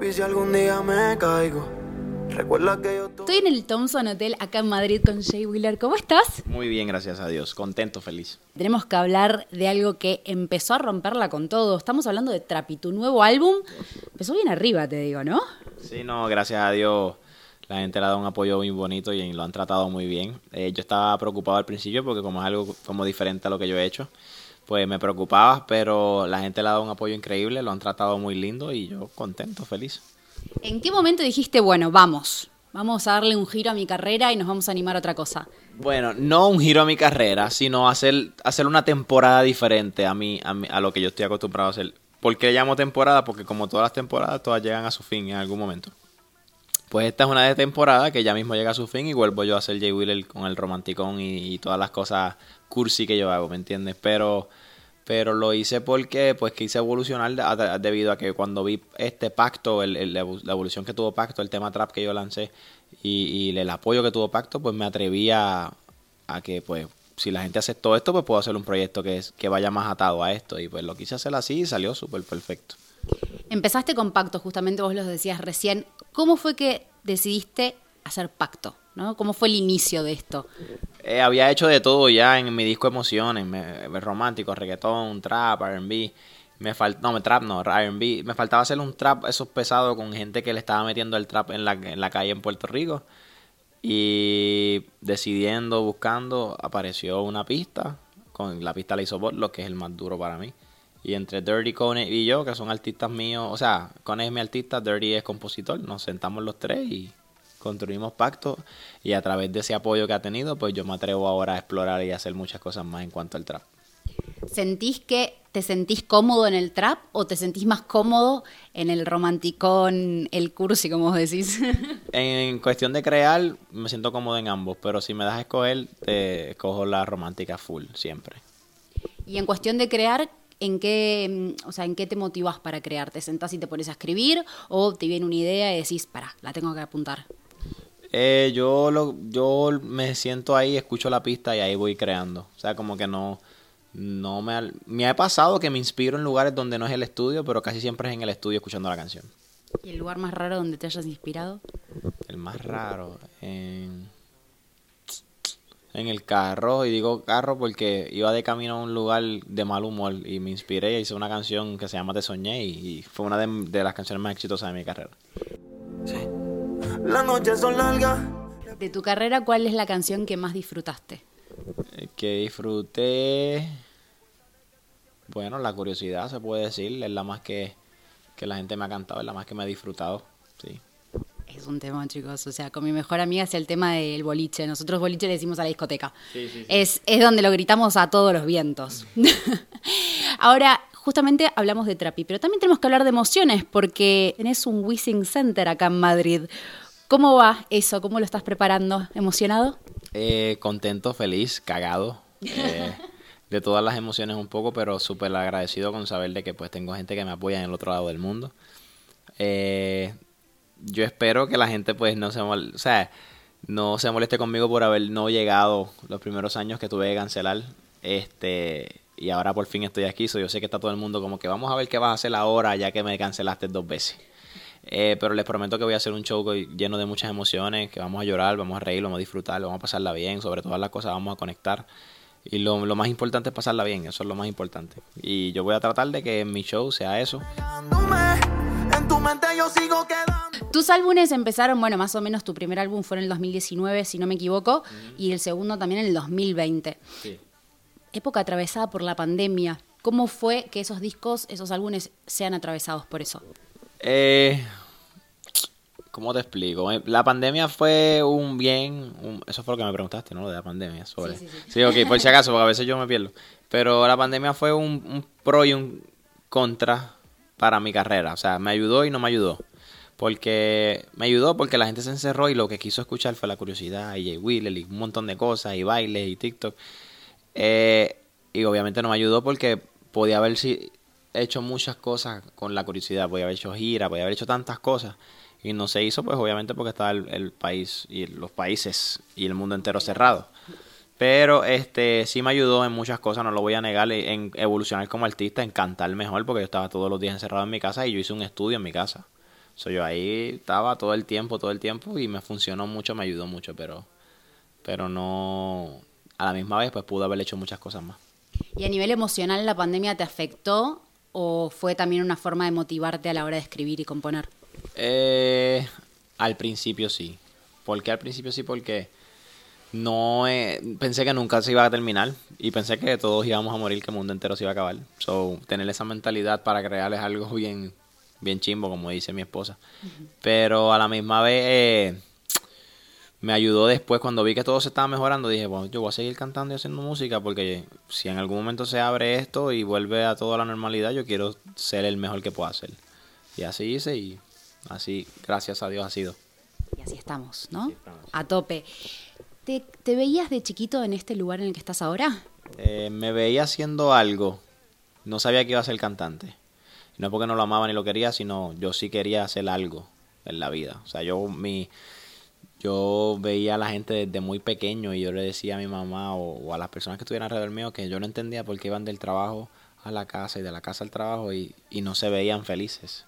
Y si algún día me caigo, recuerda que yo Estoy en el Thompson Hotel acá en Madrid con Jay Wheeler. ¿Cómo estás? Muy bien, gracias a Dios. Contento, feliz. Tenemos que hablar de algo que empezó a romperla con todo. Estamos hablando de Trapi, tu nuevo álbum. Empezó bien arriba, te digo, ¿no? Sí, no, gracias a Dios la gente le ha dado un apoyo muy bonito y lo han tratado muy bien. Eh, yo estaba preocupado al principio porque como es algo como diferente a lo que yo he hecho, pues me preocupaba, pero la gente le ha dado un apoyo increíble, lo han tratado muy lindo y yo contento, feliz. ¿En qué momento dijiste, bueno, vamos, vamos a darle un giro a mi carrera y nos vamos a animar a otra cosa? Bueno, no un giro a mi carrera, sino hacer, hacer una temporada diferente a mí, a mí, a lo que yo estoy acostumbrado a hacer. ¿Por qué llamo temporada? Porque como todas las temporadas, todas llegan a su fin en algún momento. Pues esta es una de temporada que ya mismo llega a su fin y vuelvo yo a hacer Jay Wheeler con el romanticón y, todas las cosas cursi que yo hago, ¿me entiendes? Pero pero lo hice porque pues quise evolucionar debido a que cuando vi este pacto, el- la evolución que tuvo pacto, el tema trap que yo lancé y, y el apoyo que tuvo pacto, pues me atreví a, a que pues si la gente aceptó esto, pues puedo hacer un proyecto que, es, que vaya más atado a esto y pues lo quise hacer así y salió súper perfecto. Empezaste con Pacto, justamente vos lo decías recién. ¿Cómo fue que decidiste hacer Pacto? ¿no? ¿Cómo fue el inicio de esto? Eh, había hecho de todo ya en mi disco Emociones, me- romántico, reggaetón, trap, R&B. Me fal no, me trap no, R&B. Me faltaba hacer un trap esos pesados con gente que le estaba metiendo el trap en la, calle en Puerto Rico. Y decidiendo, buscando, apareció una pista. Con la pista la hizo Botlo, que es el más duro para mí. Y entre Dirty, Cone y yo, que son artistas míos, o sea, Cone es mi artista, Dirty es compositor, nos sentamos los tres y construimos pacto. Y a través de ese apoyo que ha tenido, pues yo me atrevo ahora a explorar y a hacer muchas cosas más en cuanto al trap. ¿Sentís que te sentís cómodo en el trap o te sentís más cómodo en el romanticón, el cursi, como vos decís? En cuestión de crear, me siento cómodo en ambos, pero si me das a escoger, te escojo la romántica full, siempre. y en cuestión de crear, ¿en qué, mm, o sea, ¿en qué te motivas para crear? ¿Te sentás y te pones a escribir o te viene una idea y decís, para, la tengo que apuntar? Eh, yo, lo, yo me siento ahí, escucho la pista y ahí voy creando. O sea, como que no, no me... Me ha pasado que me inspiro en lugares donde no es el estudio, pero casi siempre es en el estudio escuchando la canción. ¿Y el lugar más raro donde te hayas inspirado? El más raro, en, en el carro, y digo carro porque iba de camino a un lugar de mal humor y me inspiré y hice una canción que se llama Te Soñé y, y fue una de, de las canciones más exitosas de mi carrera. Sí. Las noches son largas. De tu carrera, ¿cuál es la canción que más disfrutaste? Eh, Que disfruté, bueno, la curiosidad se puede decir, es la más que, que la gente me ha cantado, es la más que me ha disfrutado, sí. Es un tema, chicos. O sea, con mi mejor amiga es el tema del boliche. Nosotros boliche le decimos a la discoteca. Es, es donde lo gritamos a todos los vientos. Ahora, justamente hablamos de Trapi, pero también tenemos que hablar de emociones porque tenés un Wishing Center acá en Madrid. ¿Cómo va eso? ¿Cómo lo estás preparando? ¿Emocionado? Eh, contento, feliz, cagado. eh, de todas las emociones un poco, pero súper agradecido con saber de que pues tengo gente que me apoya en el otro lado del mundo. Eh, yo espero que la gente pues no se mol- o sea, no se moleste conmigo por haber no llegado los primeros años que tuve que cancelar. Este, y ahora por fin estoy aquí, so yo sé que está todo el mundo como que vamos a ver qué vas a hacer ahora ya que me cancelaste dos veces. Eh, pero les prometo que voy a hacer un show lleno de muchas emociones, que vamos a llorar, vamos a reír, vamos a disfrutar, vamos a pasarla bien, sobre todas las cosas vamos a conectar. Y lo, lo más importante es pasarla bien, eso es lo más importante. Y yo voy a tratar de que mi show sea eso. En tu mente yo sigo quedando. Tus álbumes empezaron, bueno, más o menos tu primer álbum fue en el 2019, si no me equivoco, y el segundo también en el 2020. Época atravesada por la pandemia. ¿Cómo fue que esos discos, esos álbumes sean atravesados por eso? Eh, ¿Cómo te explico? Eh, La pandemia fue un bien, un- eso fue lo que me preguntaste, ¿no? Lo de la pandemia, sobre. Sí, sí, sí. Sí, ok, por si acaso, porque a veces yo me pierdo. Pero la pandemia fue un, un pro y un contra para mi carrera. O sea, me ayudó y no me ayudó. Porque me ayudó porque la gente se encerró y lo que quiso escuchar fue la curiosidad y Jay Wheeler y un montón de cosas y bailes y TikTok. Eh, y obviamente no me ayudó porque podía haber hecho muchas cosas con la curiosidad, podía haber hecho gira, podía haber hecho tantas cosas y no se hizo pues obviamente porque estaba el, el país y los países y el mundo entero cerrado. Pero este sí me ayudó en muchas cosas, no lo voy a negar, en evolucionar como artista, en cantar mejor, porque yo estaba todos los días encerrado en mi casa y yo hice un estudio en mi casa. So, yo ahí estaba todo el tiempo, todo el tiempo y me funcionó mucho, me ayudó mucho, pero, pero no, a la misma vez pues pude haber hecho muchas cosas más. ¿Y a nivel emocional la pandemia te afectó o fue también una forma de motivarte a la hora de escribir y componer? Eh, al principio sí. ¿Por qué al principio sí? Porque no pensé que nunca se iba a terminar y pensé que todos íbamos a morir, que el mundo entero se iba a acabar. So, tener esa mentalidad para crearles algo bien, bien chimbo, como dice mi esposa. Pero a la misma vez eh, me ayudó después cuando vi que todo se estaba mejorando. Dije, bueno, yo voy a seguir cantando y haciendo música porque si en algún momento se abre esto y vuelve a toda la normalidad, yo quiero ser el mejor que pueda ser. Y así hice y así, gracias a Dios, ha sido. Y así estamos, ¿no? A tope. ¿Te, veías de chiquito en este lugar en el que estás ahora? Eh, me veía haciendo algo. No sabía que iba a ser cantante. No porque no lo amaba ni lo quería, sino yo sí quería hacer algo en la vida. O sea, yo mi yo veía a la gente desde muy pequeño y yo le decía a mi mamá o, a las personas que estuvieran alrededor mío que yo no entendía por qué iban del trabajo a la casa y de la casa al trabajo y, y no se veían felices.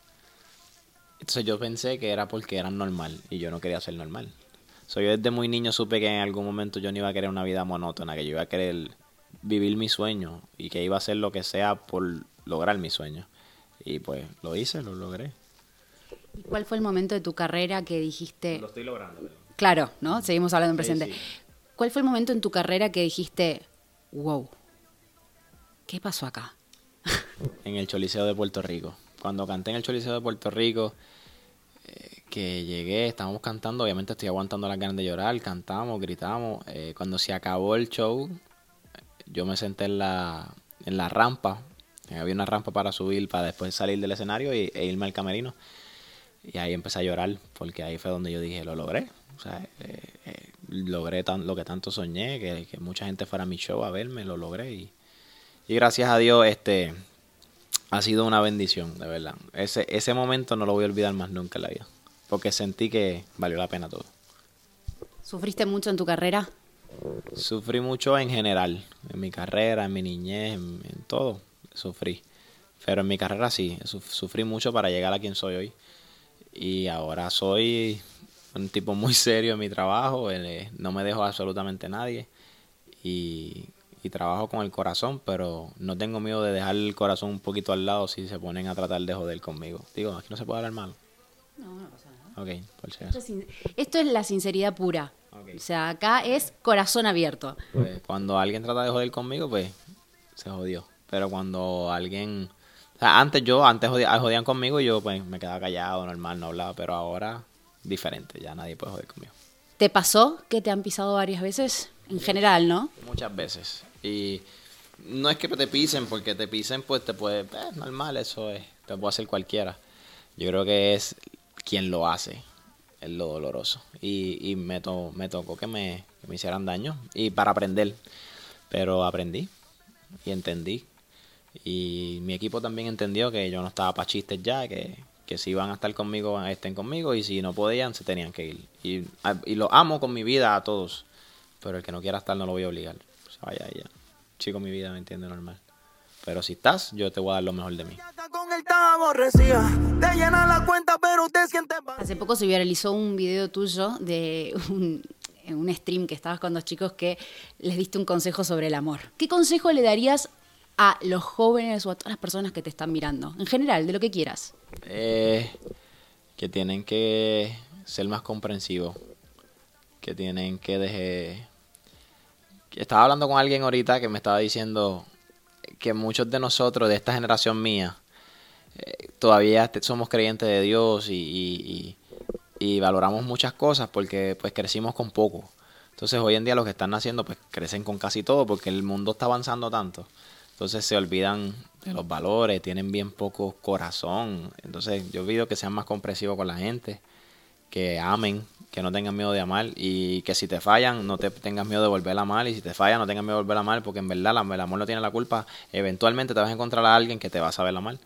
Entonces yo pensé que era porque eran normal y yo no quería ser normal. So, yo desde muy niño supe que en algún momento yo no iba a querer una vida monótona, que yo iba a querer vivir mi sueño y que iba a hacer lo que sea por lograr mi sueño. Y pues lo hice, lo logré. ¿Y cuál fue el momento de tu carrera que dijiste... Lo estoy logrando. Claro, ¿no? Seguimos hablando en presente. ¿Cuál fue el momento en tu carrera que dijiste, wow, ¿qué pasó acá? en el Choliseo de Puerto Rico. Cuando canté en el Choliseo de Puerto Rico, eh, que llegué, estábamos cantando, obviamente estoy aguantando las ganas de llorar, cantamos, gritamos. Eh, cuando se acabó el show, yo me senté en la, en la rampa, había una rampa para subir, para después salir del escenario y, e irme al camerino. Y ahí empecé a llorar, porque ahí fue donde yo dije, lo logré. O sea, eh, eh, logré tan, lo que tanto soñé, que, que, mucha gente fuera a mi show a verme, lo logré. Y, y gracias a Dios, este ha sido una bendición, de verdad. Ese, ese momento no lo voy a olvidar más nunca en la vida, porque sentí que valió la pena todo. ¿Sufriste mucho en tu carrera? Sufrí mucho en general, en mi carrera, en mi niñez, en, en todo, sufrí. Pero en mi carrera sí, sufrí mucho para llegar a quien soy hoy y ahora soy un tipo muy serio en mi trabajo, eh, no me dejo absolutamente nadie y, trabajo con el corazón, pero no tengo miedo de dejar el corazón un poquito al lado si se ponen a tratar de joder conmigo. Digo, aquí no se puede hablar mal. No, no pasa nada. Ok, por si esto, es, esto es la sinceridad pura. O sea, acá es corazón abierto. Pues cuando alguien trata de joder conmigo, pues se jodió. Pero cuando alguien antes yo, antes jodían, conmigo y yo pues me quedaba callado, normal, no hablaba, pero ahora diferente, ya nadie puede joder conmigo. ¿Te pasó que te han pisado varias veces? En general, ¿no? Muchas veces. Y no es que te pisen, porque te pisen, pues te puede, eh, normal, eso es, te puede hacer cualquiera. Yo creo que es quien lo hace, es lo doloroso. Y, y me, me tocó que me, que me hicieran daño, y para aprender. Pero aprendí y entendí y mi equipo también entendió que yo no estaba para chistes ya, que, si iban a estar conmigo, estén conmigo, y si no podían, se tenían que ir. Y, y lo amo con mi vida a todos, pero el que no quiera estar no lo voy a obligar. O vaya ya. Chico, mi vida me entiende normal. Pero si estás, yo te voy a dar lo mejor de mí. Hace poco se viralizó un video tuyo de un, un stream que estabas con dos chicos que les diste un consejo sobre el amor. ¿Qué consejo le darías a los jóvenes o a todas las personas que te están mirando? En general, de lo que quieras. Eh, que tienen que ser más comprensivos, que tienen que dejar... Estaba hablando con alguien ahorita que me estaba diciendo que muchos de nosotros, de esta generación mía, eh, todavía somos creyentes de Dios y, y, valoramos muchas cosas porque pues crecimos con poco. Entonces hoy en día los que están naciendo pues crecen con casi todo porque el mundo está avanzando tanto entonces se olvidan de los valores, tienen bien poco corazón. Entonces yo pido que sean más comprensivos con la gente, que amen, que no tengan miedo de amar y que si te fallan no te tengas miedo de volver a amar y si te fallan no tengas miedo de volver a amar porque en verdad el amor no tiene la culpa. Eventualmente te vas a encontrar a alguien que te va a saber amar.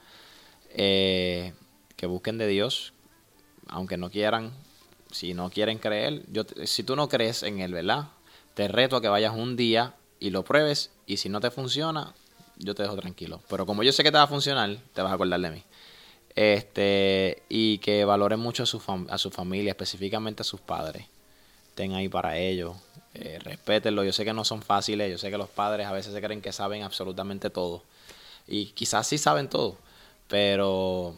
Eh, que busquen de Dios, aunque no quieran, si no quieren creer, yo, si tú no crees en Él, ¿verdad? Te reto a que vayas un día y lo pruebes y si no te funciona, yo te dejo tranquilo. Pero como yo sé que te va a funcionar, te vas a acordar de mí. Este, y que valoren mucho a su, a su familia, específicamente a sus padres. Estén ahí para ellos. Eh, respétenlo. Yo sé que no son fáciles. Yo sé que los padres a veces se creen que saben absolutamente todo. Y quizás sí saben todo. Pero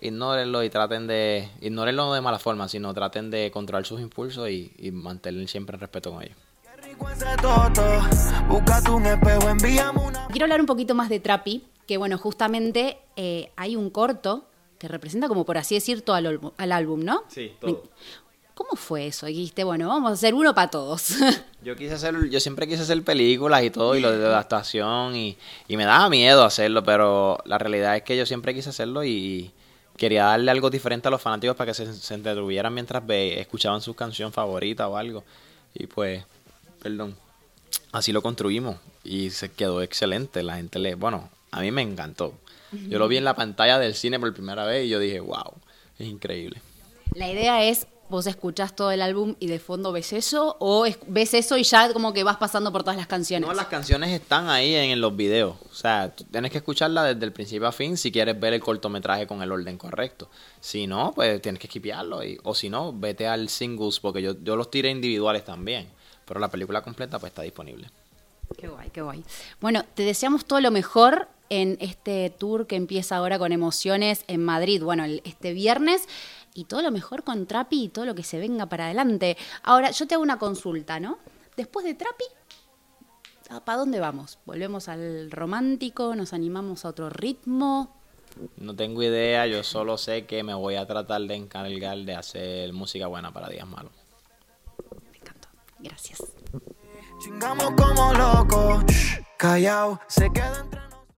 ignórenlo y traten de. Ignórenlo de mala forma, sino traten de controlar sus impulsos y, y mantener siempre el respeto con ellos. Quiero hablar un poquito más de Trapi, que bueno, justamente eh, hay un corto que representa como por así decir todo al, álbum, ¿no? Sí, todo. ¿Cómo fue eso? dijiste, bueno, vamos a hacer uno para todos. Yo quise hacer, yo siempre quise hacer películas y todo, y lo de adaptación, y, y me daba miedo hacerlo, pero la realidad es que yo siempre quise hacerlo y quería darle algo diferente a los fanáticos para que se, se entretuvieran mientras ve, escuchaban su canción favorita o algo. Y pues, perdón, así lo construimos y se quedó excelente. La gente le, bueno, a mí me encantó. Yo lo vi en la pantalla del cine por primera vez y yo dije, wow, es increíble. La idea es, vos escuchás todo el álbum y de fondo ves eso, o ves eso y ya como que vas pasando por todas las canciones. No, las canciones están ahí en, los videos. O sea, tienes que escucharla desde el principio a fin si quieres ver el cortometraje con el orden correcto. Si no, pues tienes que esquipearlo. Y, o si no, vete al singles, porque yo, yo los tiré individuales también. Pero la película completa pues está disponible. Qué guay, qué guay. Bueno, te deseamos todo lo mejor en este tour que empieza ahora con emociones en Madrid, bueno, este viernes, y todo lo mejor con Trapi y todo lo que se venga para adelante. Ahora, yo te hago una consulta, ¿no? Después de Trapi, ¿para dónde vamos? ¿Volvemos al romántico? ¿Nos animamos a otro ritmo? No tengo idea, yo solo sé que me voy a tratar de encargar de hacer música buena para días malos. Gracias. Chingamos como locos, callao, se queda entre